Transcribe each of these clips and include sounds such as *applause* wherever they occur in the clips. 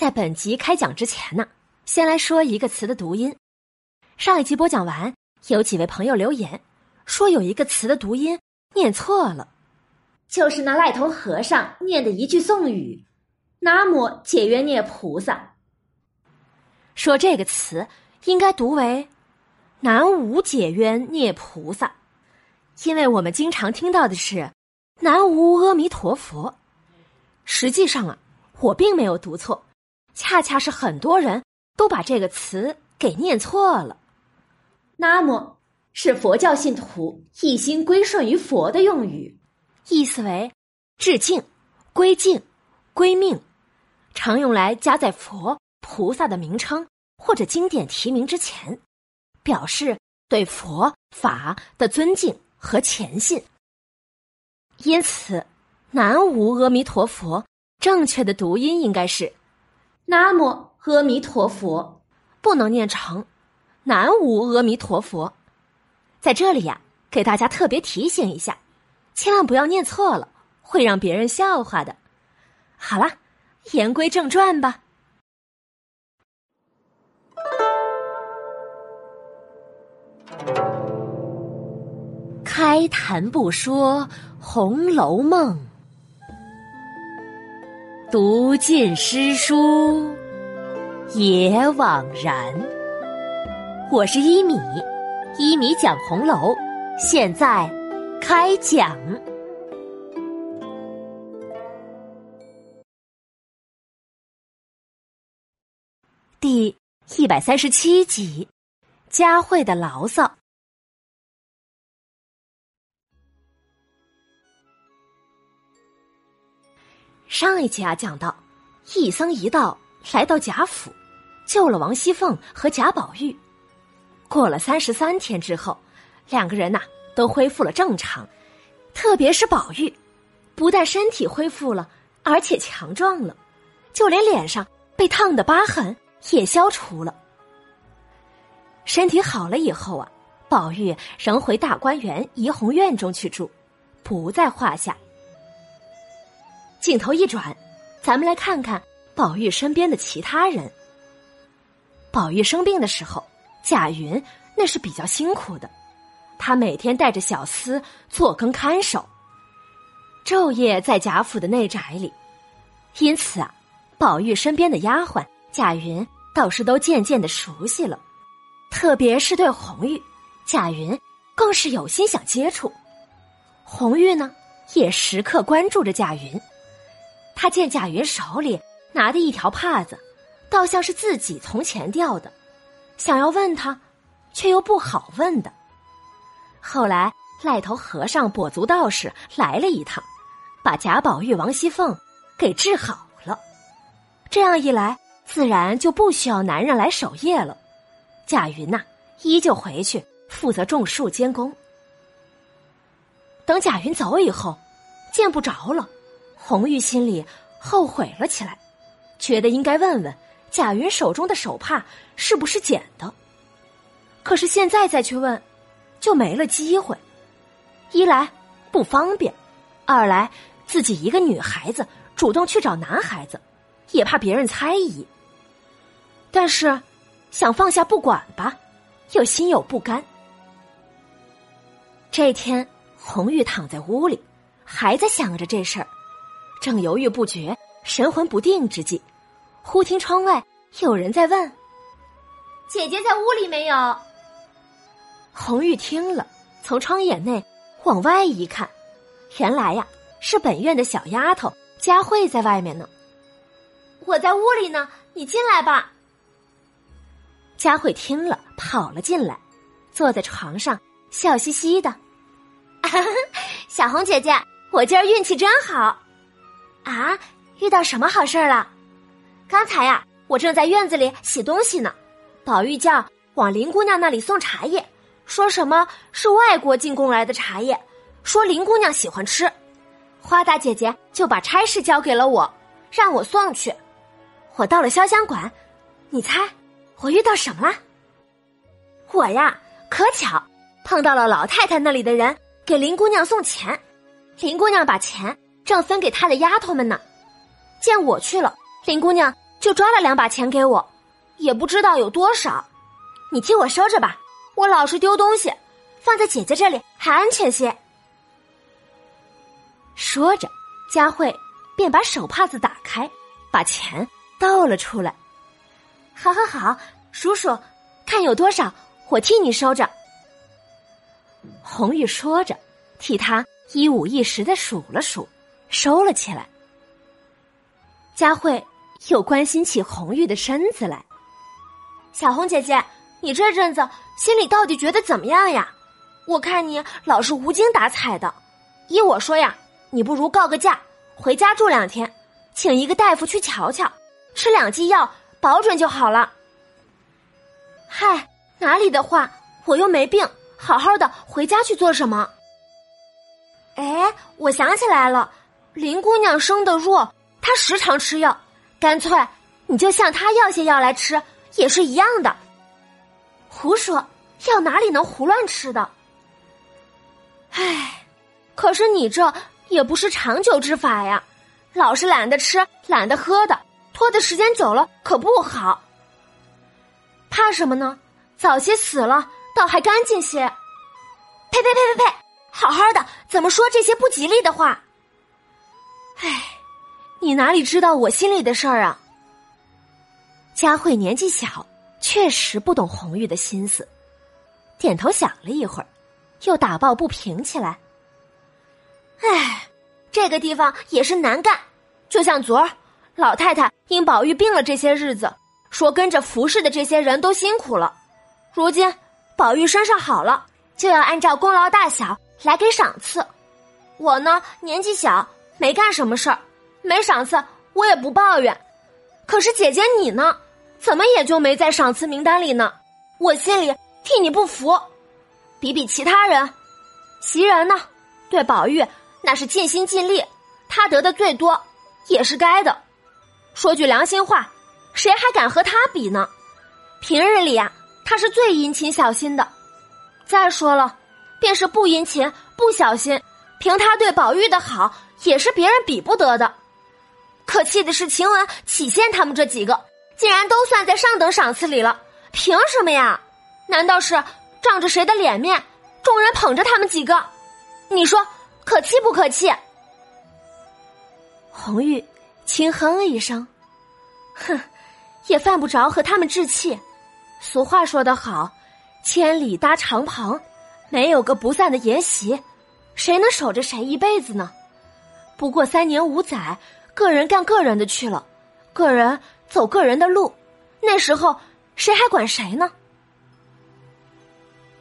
在本集开讲之前呢，先来说一个词的读音。上一集播讲完，有几位朋友留言说有一个词的读音念错了，就是那赖头和尚念的一句颂语：“南无解冤孽菩萨。”说这个词应该读为“南无解冤孽菩萨”，因为我们经常听到的是“南无阿弥陀佛”。实际上啊，我并没有读错。恰恰是很多人都把这个词给念错了。南无是佛教信徒一心归顺于佛的用语，意思为致敬、归敬、归命，常用来加在佛菩萨的名称或者经典题名之前，表示对佛法的尊敬和虔信。因此，南无阿弥陀佛正确的读音应该是。南无阿弥陀佛，不能念成南无阿弥陀佛。在这里呀，给大家特别提醒一下，千万不要念错了，会让别人笑话的。好了，言归正传吧。开谈不说《红楼梦》。读尽诗书也枉然。我是一米，一米讲红楼，现在开讲第一百三十七集：佳慧的牢骚。上一集啊，讲到一僧一道来到贾府，救了王熙凤和贾宝玉。过了三十三天之后，两个人呐都恢复了正常，特别是宝玉，不但身体恢复了，而且强壮了，就连脸上被烫的疤痕也消除了。身体好了以后啊，宝玉仍回大观园怡红院中去住，不在话下。镜头一转，咱们来看看宝玉身边的其他人。宝玉生病的时候，贾云那是比较辛苦的，他每天带着小厮做更看守，昼夜在贾府的内宅里。因此啊，宝玉身边的丫鬟贾云倒是都渐渐的熟悉了，特别是对红玉，贾云更是有心想接触。红玉呢，也时刻关注着贾云。他见贾云手里拿的一条帕子，倒像是自己从前掉的，想要问他，却又不好问的。后来赖头和尚、跛足道士来了一趟，把贾宝玉、王熙凤给治好了。这样一来，自然就不需要男人来守夜了。贾云呐，依旧回去负责种树监工。等贾云走以后，见不着了。红玉心里后悔了起来，觉得应该问问贾云手中的手帕是不是捡的。可是现在再去问，就没了机会。一来不方便，二来自己一个女孩子主动去找男孩子，也怕别人猜疑。但是想放下不管吧，又心有不甘。这天，红玉躺在屋里，还在想着这事儿。正犹豫不决、神魂不定之际，忽听窗外有人在问：“姐姐在屋里没有？”红玉听了，从窗眼内往外一看，原来呀是本院的小丫头佳慧在外面呢。我在屋里呢，你进来吧。佳慧听了，跑了进来，坐在床上，笑嘻嘻的：“ *laughs* 小红姐姐，我今儿运气真好。”啊，遇到什么好事了？刚才呀，我正在院子里洗东西呢。宝玉叫往林姑娘那里送茶叶，说什么是外国进贡来的茶叶，说林姑娘喜欢吃。花大姐姐就把差事交给了我，让我送去。我到了潇湘馆，你猜我遇到什么了？我呀，可巧碰到了老太太那里的人给林姑娘送钱，林姑娘把钱。正分给他的丫头们呢，见我去了，林姑娘就抓了两把钱给我，也不知道有多少。你替我收着吧，我老是丢东西，放在姐姐这里还安全些。说着，佳慧便把手帕子打开，把钱倒了出来。好好好，数数，看有多少，我替你收着。红玉说着，替他一五一十的数了数，收了起来。佳慧又关心起红玉的身子来。小红姐姐，你这阵子心里到底觉得怎么样呀？我看你老是无精打采的。依我说呀，你不如告个假，回家住两天，请一个大夫去瞧瞧，吃两剂药，保准就好了。嗨，哪里的话，我又没病，好好的回家去做什么？哎，我想起来了，林姑娘生的弱。她时常吃药，干脆你就向她要些药来吃，也是一样的。胡说，药哪里能胡乱吃的？唉，可是你这也不是长久之法呀，老是懒得吃、懒得喝的，拖的时间久了可不好。怕什么呢？早些死了，倒还干净些。呸呸呸呸呸！好好的，怎么说这些不吉利的话？唉。你哪里知道我心里的事儿啊？佳慧年纪小，确实不懂红玉的心思，点头想了一会儿，又打抱不平起来。唉，这个地方也是难干，就像昨儿老太太因宝玉病了这些日子，说跟着服侍的这些人都辛苦了，如今宝玉身上好了，就要按照功劳大小来给赏赐。我呢，年纪小，没干什么事儿。没赏赐，我也不抱怨。可是姐姐你呢，怎么也就没在赏赐名单里呢？我心里替你不服。比比其他人，袭人呢，对宝玉那是尽心尽力，他得的最多，也是该的。说句良心话，谁还敢和他比呢？平日里啊，他是最殷勤小心的。再说了，便是不殷勤不小心，凭他对宝玉的好，也是别人比不得的。可气的是，晴雯、启先他们这几个竟然都算在上等赏赐里了，凭什么呀？难道是仗着谁的脸面，众人捧着他们几个？你说可气不可气？红玉轻哼了一声，哼，也犯不着和他们置气。俗话说得好，千里搭长棚，没有个不散的筵席，谁能守着谁一辈子呢？不过三年五载。个人干个人的去了，个人走个人的路，那时候谁还管谁呢？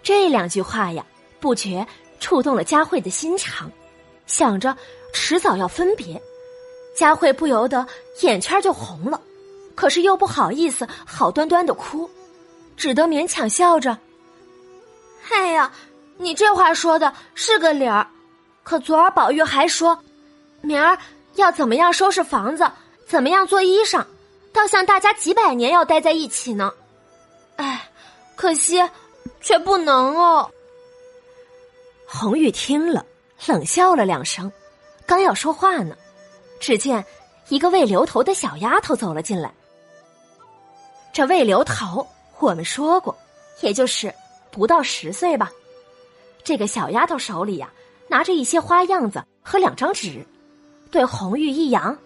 这两句话呀，不觉触动了佳慧的心肠，想着迟早要分别，佳慧不由得眼圈就红了，可是又不好意思好端端的哭，只得勉强笑着：“哎呀，你这话说的是个理儿，可昨儿宝玉还说，明儿。”要怎么样收拾房子？怎么样做衣裳？倒像大家几百年要待在一起呢。哎，可惜，却不能哦。红玉听了，冷笑了两声，刚要说话呢，只见一个未留头的小丫头走了进来。这未留头，我们说过，也就是不到十岁吧。这个小丫头手里呀，拿着一些花样子和两张纸。对红玉一扬，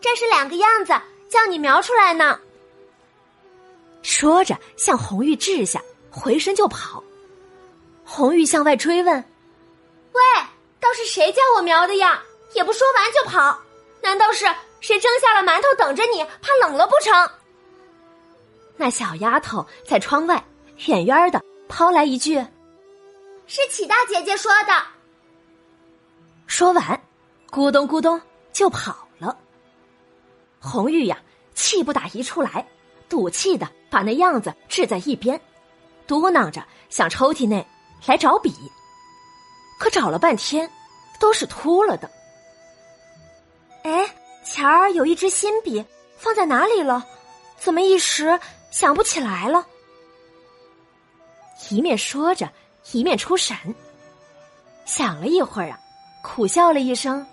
这是两个样子，叫你描出来呢。说着，向红玉掷下，回身就跑。红玉向外追问：“喂，倒是谁叫我描的呀？也不说完就跑，难道是谁蒸下了馒头等着你，怕冷了不成？”那小丫头在窗外远远的抛来一句：“是启大姐姐说的。”说完。咕咚咕咚就跑了。红玉呀，气不打一处来，赌气的把那样子置在一边，嘟囔着向抽屉内来找笔。可找了半天，都是秃了的。哎，前儿有一支新笔，放在哪里了？怎么一时想不起来了？一面说着，一面出神。想了一会儿啊，苦笑了一声。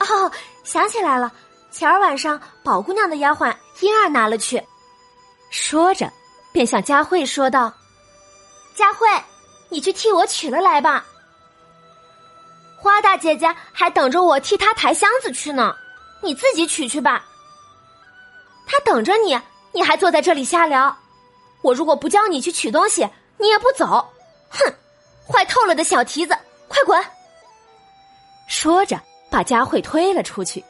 哦，想起来了，前儿晚上宝姑娘的丫鬟英儿拿了去。”说着，便向佳慧说道：“佳慧，你去替我取了来吧。花大姐姐还等着我替她抬箱子去呢，你自己取去吧。她等着你，你还坐在这里瞎聊。我如果不叫你去取东西，你也不走。哼，坏透了的小蹄子，快滚！”说着，把佳慧推了出去，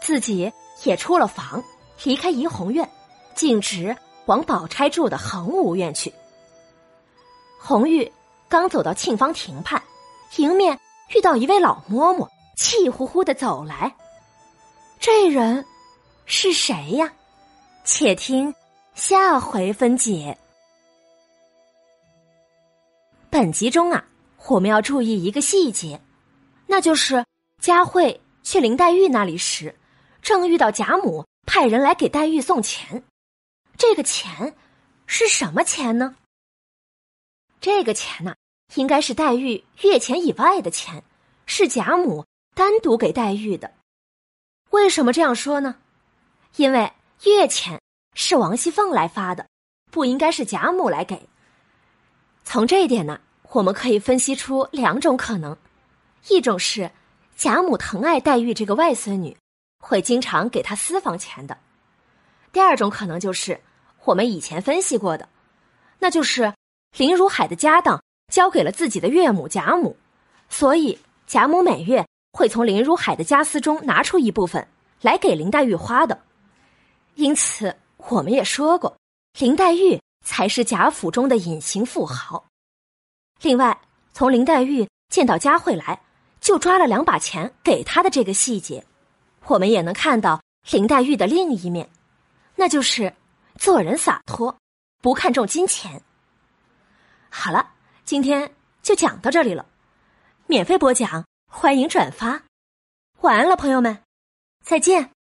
自己也出了房，离开怡红院，径直往宝钗住的恒芜院去。红玉刚走到沁芳亭畔，迎面遇到一位老嬷嬷，气呼呼的走来。这人是谁呀？且听下回分解。本集中啊，我们要注意一个细节，那就是佳慧去林黛玉那里时，正遇到贾母派人来给黛玉送钱。这个钱是什么钱呢？这个钱呢，应该是黛玉月钱以外的钱，是贾母单独给黛玉的。为什么这样说呢？因为月钱是王熙凤来发的，不应该是贾母来给。从这一点呢，我们可以分析出两种可能：一种是贾母疼爱黛玉这个外孙女，会经常给她私房钱的；第二种可能就是我们以前分析过的，那就是。林如海的家当交给了自己的岳母贾母，所以贾母每月会从林如海的家私中拿出一部分来给林黛玉花的。因此，我们也说过，林黛玉才是贾府中的隐形富豪。另外，从林黛玉见到佳慧来就抓了两把钱给他的这个细节，我们也能看到林黛玉的另一面，那就是做人洒脱，不看重金钱。好了，今天就讲到这里了。免费播讲，欢迎转发。晚安了，朋友们，再见。